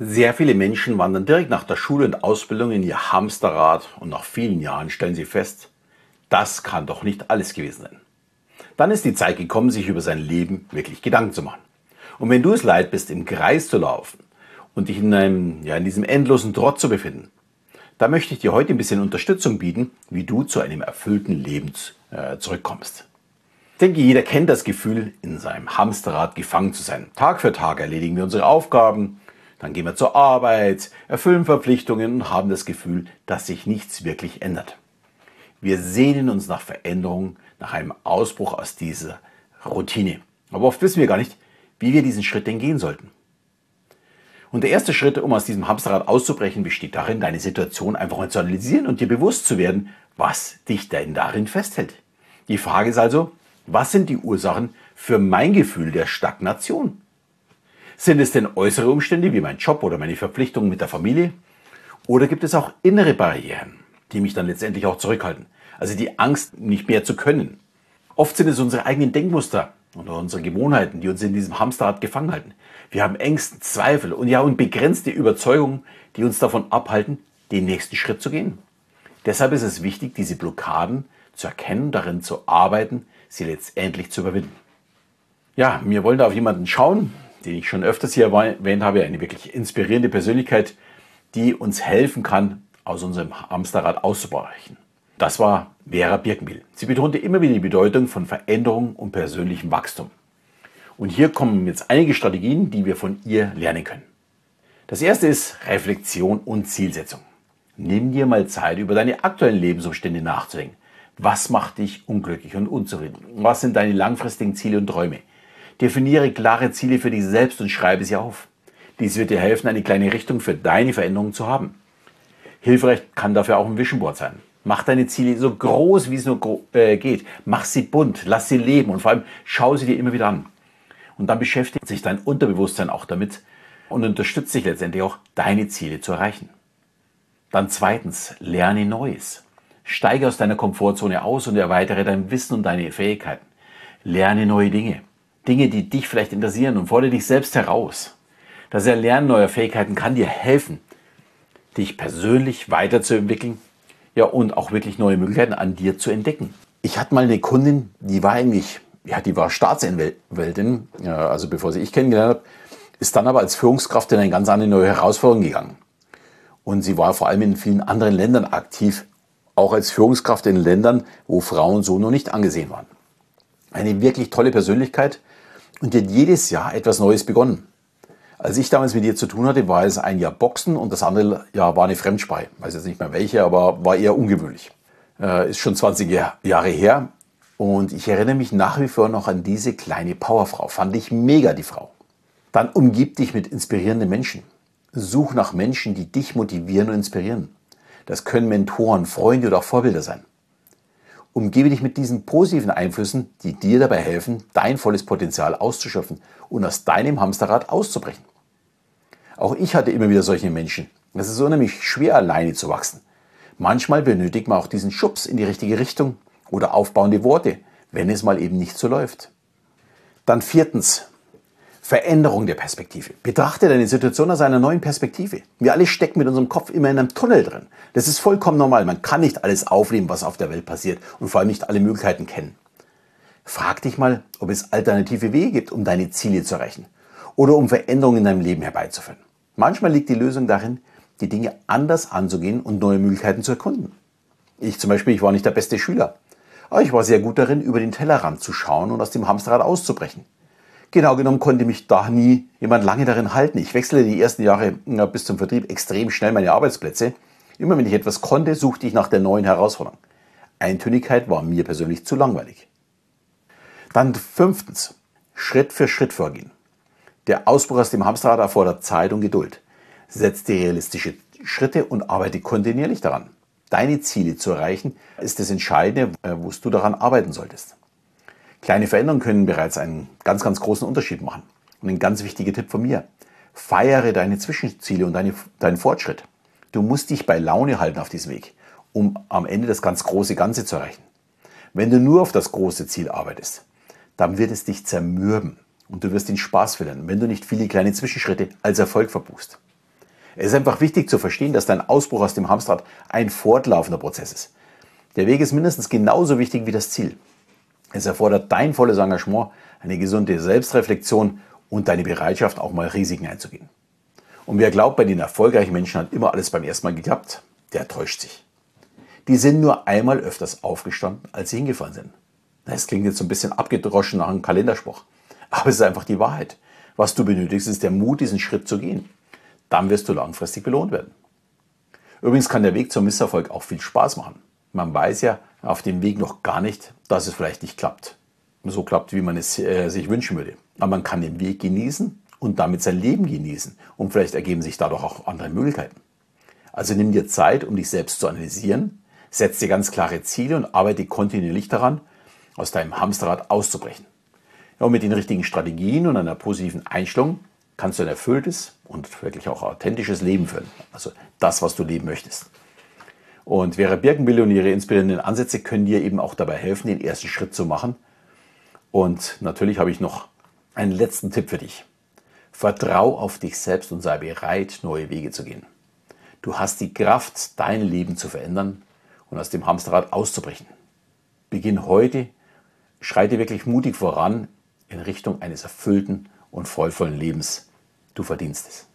Sehr viele Menschen wandern direkt nach der Schule und Ausbildung in ihr Hamsterrad und nach vielen Jahren stellen sie fest, das kann doch nicht alles gewesen sein. Dann ist die Zeit gekommen, sich über sein Leben wirklich Gedanken zu machen. Und wenn du es leid bist, im Kreis zu laufen und dich in, einem, ja, in diesem endlosen Trott zu befinden, da möchte ich dir heute ein bisschen Unterstützung bieten, wie du zu einem erfüllten Leben äh, zurückkommst. Ich denke, jeder kennt das Gefühl, in seinem Hamsterrad gefangen zu sein. Tag für Tag erledigen wir unsere Aufgaben, dann gehen wir zur Arbeit, erfüllen Verpflichtungen und haben das Gefühl, dass sich nichts wirklich ändert. Wir sehnen uns nach Veränderung, nach einem Ausbruch aus dieser Routine. Aber oft wissen wir gar nicht, wie wir diesen Schritt denn gehen sollten. Und der erste Schritt, um aus diesem Hamsterrad auszubrechen, besteht darin, deine Situation einfach mal zu analysieren und dir bewusst zu werden, was dich denn darin festhält. Die Frage ist also, was sind die Ursachen für mein Gefühl der Stagnation? Sind es denn äußere Umstände wie mein Job oder meine Verpflichtungen mit der Familie? Oder gibt es auch innere Barrieren, die mich dann letztendlich auch zurückhalten? Also die Angst, nicht mehr zu können. Oft sind es unsere eigenen Denkmuster oder unsere Gewohnheiten, die uns in diesem Hamsterrad gefangen halten. Wir haben Ängste, Zweifel und ja und begrenzte Überzeugungen, die uns davon abhalten, den nächsten Schritt zu gehen. Deshalb ist es wichtig, diese Blockaden zu erkennen, darin zu arbeiten, sie letztendlich zu überwinden. Ja, wir wollen da auf jemanden schauen, den ich schon öfters hier erwähnt habe, eine wirklich inspirierende Persönlichkeit, die uns helfen kann, aus unserem Hamsterrad auszubrechen. Das war Vera Birkenbiel. Sie betonte immer wieder die Bedeutung von Veränderung und persönlichem Wachstum. Und hier kommen jetzt einige Strategien, die wir von ihr lernen können. Das erste ist Reflexion und Zielsetzung. Nimm dir mal Zeit, über deine aktuellen Lebensumstände nachzudenken. Was macht dich unglücklich und unzufrieden? Was sind deine langfristigen Ziele und Träume? Definiere klare Ziele für dich selbst und schreibe sie auf. Dies wird dir helfen, eine kleine Richtung für deine Veränderungen zu haben. Hilfreich kann dafür auch ein Vision Board sein. Mach deine Ziele so groß, wie es nur äh, geht. Mach sie bunt, lass sie leben und vor allem schau sie dir immer wieder an. Und dann beschäftigt sich dein Unterbewusstsein auch damit und unterstützt dich letztendlich auch, deine Ziele zu erreichen. Dann zweitens, lerne Neues. Steige aus deiner Komfortzone aus und erweitere dein Wissen und deine Fähigkeiten. Lerne neue Dinge. Dinge, die dich vielleicht interessieren und fordere dich selbst heraus. Das Erlernen neuer Fähigkeiten kann dir helfen, dich persönlich weiterzuentwickeln ja, und auch wirklich neue Möglichkeiten an dir zu entdecken. Ich hatte mal eine Kundin, die war eigentlich, ja, die war Staatsanwältin, ja, also bevor sie ich kennengelernt habe, ist dann aber als Führungskraft in eine ganz andere neue Herausforderung gegangen. Und sie war vor allem in vielen anderen Ländern aktiv, auch als Führungskraft in Ländern, wo Frauen so noch nicht angesehen waren. Eine wirklich tolle Persönlichkeit, und die hat jedes Jahr etwas Neues begonnen. Als ich damals mit ihr zu tun hatte, war es ein Jahr Boxen und das andere Jahr war eine Fremdsprache. Ich weiß jetzt nicht mehr welche, aber war eher ungewöhnlich. Äh, ist schon 20 Jahre her. Und ich erinnere mich nach wie vor noch an diese kleine Powerfrau. Fand ich mega, die Frau. Dann umgib dich mit inspirierenden Menschen. Such nach Menschen, die dich motivieren und inspirieren. Das können Mentoren, Freunde oder auch Vorbilder sein. Umgebe dich mit diesen positiven Einflüssen, die dir dabei helfen, dein volles Potenzial auszuschöpfen und aus deinem Hamsterrad auszubrechen. Auch ich hatte immer wieder solche Menschen. Es ist unheimlich schwer, alleine zu wachsen. Manchmal benötigt man auch diesen Schubs in die richtige Richtung oder aufbauende Worte, wenn es mal eben nicht so läuft. Dann viertens, Veränderung der Perspektive. Betrachte deine Situation aus einer neuen Perspektive. Wir alle stecken mit unserem Kopf immer in einem Tunnel drin. Das ist vollkommen normal. Man kann nicht alles aufnehmen, was auf der Welt passiert und vor allem nicht alle Möglichkeiten kennen. Frag dich mal, ob es alternative Wege gibt, um deine Ziele zu erreichen oder um Veränderungen in deinem Leben herbeizuführen. Manchmal liegt die Lösung darin, die Dinge anders anzugehen und neue Möglichkeiten zu erkunden. Ich zum Beispiel, ich war nicht der beste Schüler, aber ich war sehr gut darin, über den Tellerrand zu schauen und aus dem Hamsterrad auszubrechen. Genau genommen konnte mich da nie jemand lange darin halten. Ich wechselte die ersten Jahre ja, bis zum Vertrieb extrem schnell meine Arbeitsplätze. Immer wenn ich etwas konnte, suchte ich nach der neuen Herausforderung. Eintönigkeit war mir persönlich zu langweilig. Dann fünftens, Schritt für Schritt vorgehen. Der Ausbruch aus dem Hamsterrad erfordert Zeit und Geduld. Setz dir realistische Schritte und arbeite kontinuierlich daran. Deine Ziele zu erreichen ist das Entscheidende, äh, wo du daran arbeiten solltest. Kleine Veränderungen können bereits einen ganz, ganz großen Unterschied machen. Und ein ganz wichtiger Tipp von mir. Feiere deine Zwischenziele und deine, deinen Fortschritt. Du musst dich bei Laune halten auf diesem Weg, um am Ende das ganz große Ganze zu erreichen. Wenn du nur auf das große Ziel arbeitest, dann wird es dich zermürben und du wirst den Spaß verlieren, wenn du nicht viele kleine Zwischenschritte als Erfolg verbuchst. Es ist einfach wichtig zu verstehen, dass dein Ausbruch aus dem Hamsterrad ein fortlaufender Prozess ist. Der Weg ist mindestens genauso wichtig wie das Ziel. Es erfordert dein volles Engagement, eine gesunde Selbstreflexion und deine Bereitschaft, auch mal Risiken einzugehen. Und wer glaubt, bei den erfolgreichen Menschen hat immer alles beim ersten Mal geklappt, der täuscht sich. Die sind nur einmal öfters aufgestanden, als sie hingefallen sind. Das klingt jetzt so ein bisschen abgedroschen nach einem Kalenderspruch. Aber es ist einfach die Wahrheit. Was du benötigst, ist der Mut, diesen Schritt zu gehen. Dann wirst du langfristig belohnt werden. Übrigens kann der Weg zum Misserfolg auch viel Spaß machen. Man weiß ja auf dem Weg noch gar nicht, dass es vielleicht nicht klappt. So klappt, wie man es äh, sich wünschen würde. Aber man kann den Weg genießen und damit sein Leben genießen. Und vielleicht ergeben sich dadurch auch andere Möglichkeiten. Also nimm dir Zeit, um dich selbst zu analysieren, setz dir ganz klare Ziele und arbeite kontinuierlich daran, aus deinem Hamsterrad auszubrechen. Ja, und mit den richtigen Strategien und einer positiven Einstellung kannst du ein erfülltes und wirklich auch authentisches Leben führen. Also das, was du leben möchtest. Und Vera Birkenbill und ihre inspirierenden Ansätze können dir eben auch dabei helfen, den ersten Schritt zu machen. Und natürlich habe ich noch einen letzten Tipp für dich. Vertrau auf dich selbst und sei bereit, neue Wege zu gehen. Du hast die Kraft, dein Leben zu verändern und aus dem Hamsterrad auszubrechen. Beginn heute, schreite wirklich mutig voran in Richtung eines erfüllten und vollvollen Lebens. Du verdienst es.